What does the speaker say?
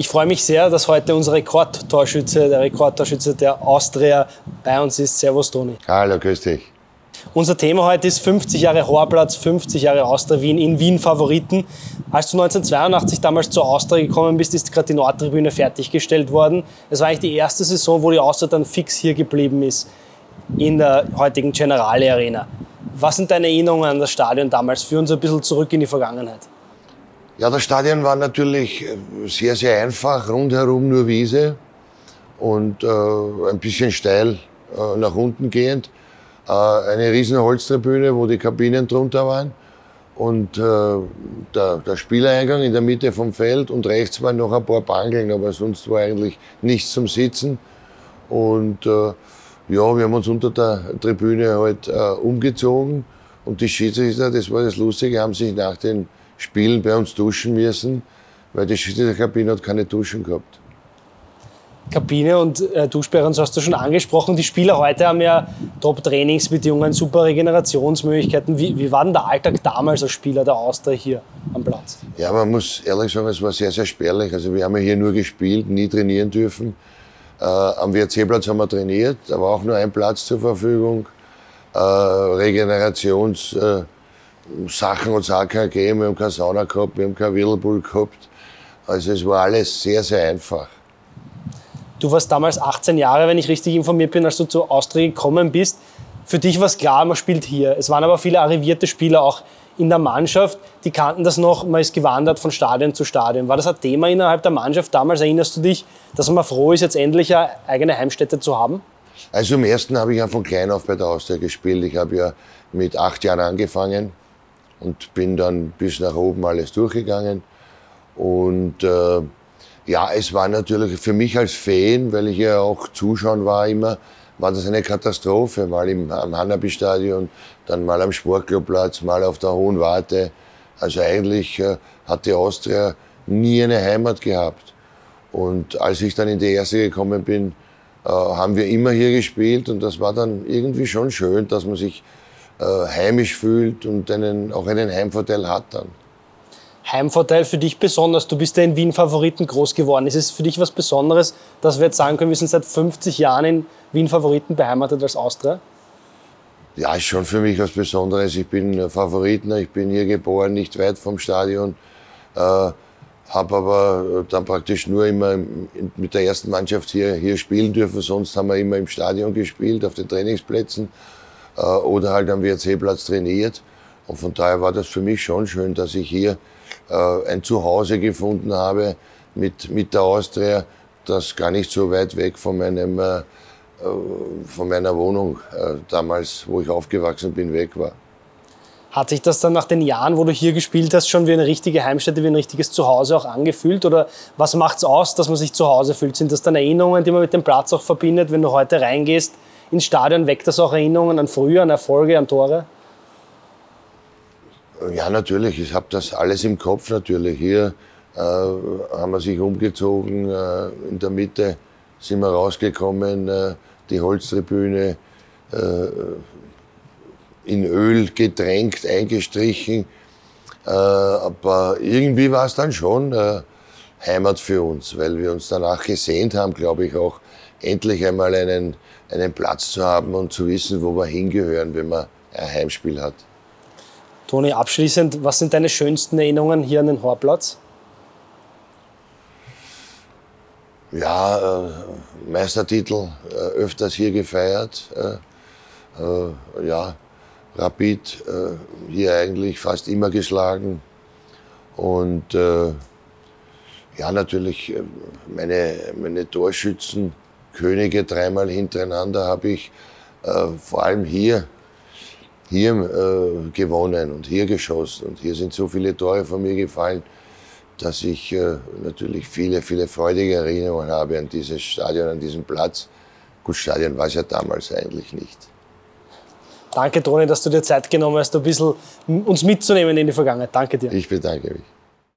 Ich freue mich sehr, dass heute unser Rekordtorschütze, der Rekordtorschütze der Austria bei uns ist. Servus, Toni. Hallo, grüß dich. Unser Thema heute ist 50 Jahre Horplatz, 50 Jahre Austria Wien in Wien Favoriten. Als du 1982 damals zur Austria gekommen bist, ist gerade die Nordtribüne fertiggestellt worden. Es war eigentlich die erste Saison, wo die Austria dann fix hier geblieben ist, in der heutigen Generale Arena. Was sind deine Erinnerungen an das Stadion damals? Führ uns ein bisschen zurück in die Vergangenheit. Ja, das Stadion war natürlich äh, sehr, sehr einfach, rundherum nur Wiese und äh, ein bisschen steil äh, nach unten gehend. Äh, eine riesen Holztribüne, wo die Kabinen drunter waren und äh, der, der Spieleingang in der Mitte vom Feld und rechts waren noch ein paar Bangeln, aber sonst war eigentlich nichts zum Sitzen. Und äh, ja, wir haben uns unter der Tribüne halt umgezogen und die Schiedsrichter, das war das Lustige, haben sich nach den Spielen bei uns duschen müssen, weil die Schiedsrichterkabine hat keine Duschen gehabt. Kabine und äh, Duschsperren, so hast du schon angesprochen. Die Spieler heute haben ja Top-Trainingsbedingungen, super Regenerationsmöglichkeiten. Wie, wie war denn der Alltag damals als Spieler der Austria hier am Platz? Ja, man muss ehrlich sagen, es war sehr, sehr spärlich. Also wir haben ja hier nur gespielt, nie trainieren dürfen. Äh, am WRC-Platz haben wir trainiert, war auch nur ein Platz zur Verfügung. Äh, Regenerations... Äh, Sachen hat es auch keine gegeben. Wir haben keine Sauna gehabt, wir haben keinen Whirlpool gehabt. Also es war alles sehr, sehr einfach. Du warst damals 18 Jahre, wenn ich richtig informiert bin, als du zur Austria gekommen bist. Für dich war es klar, man spielt hier. Es waren aber viele arrivierte Spieler auch in der Mannschaft, die kannten das noch, man ist gewandert von Stadion zu Stadion. War das ein Thema innerhalb der Mannschaft damals? Erinnerst du dich, dass man froh ist, jetzt endlich eine eigene Heimstätte zu haben? Also im ersten habe ich ja von klein auf bei der Austria gespielt. Ich habe ja mit acht Jahren angefangen und bin dann bis nach oben alles durchgegangen. Und äh, ja, es war natürlich für mich als Fan, weil ich ja auch Zuschauen war immer, war das eine Katastrophe. Mal im, am Hanabi-Stadion, dann mal am Sportclubplatz, mal auf der Hohen Warte. Also eigentlich äh, hat die Austria nie eine Heimat gehabt. Und als ich dann in die erste gekommen bin, äh, haben wir immer hier gespielt und das war dann irgendwie schon schön, dass man sich heimisch fühlt und einen, auch einen Heimvorteil hat dann. Heimvorteil für dich besonders? Du bist ja in Wien Favoriten groß geworden. Ist es für dich was Besonderes, dass wir jetzt sagen können, wir sind seit 50 Jahren in Wien Favoriten beheimatet als Austria? Ja, ist schon für mich was Besonderes. Ich bin Favoritner, ich bin hier geboren, nicht weit vom Stadion. Äh, habe aber dann praktisch nur immer mit der ersten Mannschaft hier, hier spielen dürfen. Sonst haben wir immer im Stadion gespielt, auf den Trainingsplätzen äh, oder halt am WRC-Platz trainiert. Und von daher war das für mich schon schön, dass ich hier äh, ein Zuhause gefunden habe mit, mit der Austria, das gar nicht so weit weg von, meinem, äh, äh von meiner Wohnung äh, damals, wo ich aufgewachsen bin, weg war. Hat sich das dann nach den Jahren, wo du hier gespielt hast, schon wie eine richtige Heimstätte, wie ein richtiges Zuhause auch angefühlt? Oder was macht es aus, dass man sich zu Hause fühlt? Sind das dann Erinnerungen, die man mit dem Platz auch verbindet, wenn du heute reingehst? Ins Stadion? Weckt das auch Erinnerungen an früher, an Erfolge, an Tore? Ja, natürlich. Ich habe das alles im Kopf natürlich. Hier äh, haben wir sich umgezogen. Äh, in der Mitte sind wir rausgekommen. Äh, die Holztribüne äh, in Öl getränkt, eingestrichen. Äh, aber irgendwie war es dann schon äh, Heimat für uns, weil wir uns danach gesehnt haben, glaube ich, auch endlich einmal einen, einen Platz zu haben und zu wissen, wo wir hingehören, wenn man ein Heimspiel hat. Toni, abschließend, was sind deine schönsten Erinnerungen hier an den Horplatz? Ja, äh, Meistertitel äh, öfters hier gefeiert. Äh, äh ja, Rapid äh, hier eigentlich fast immer geschlagen. Und äh, ja, natürlich meine, meine Torschützen Könige dreimal hintereinander habe ich äh, vor allem hier, hier äh, gewonnen und hier geschossen. Und hier sind so viele Tore von mir gefallen, dass ich äh, natürlich viele, viele freudige Erinnerungen habe an dieses Stadion, an diesen Platz. Gut, Stadion war es ja damals eigentlich nicht. Danke, Toni, dass du dir Zeit genommen hast, ein bisschen uns mitzunehmen in die Vergangenheit. Danke dir. Ich bedanke mich.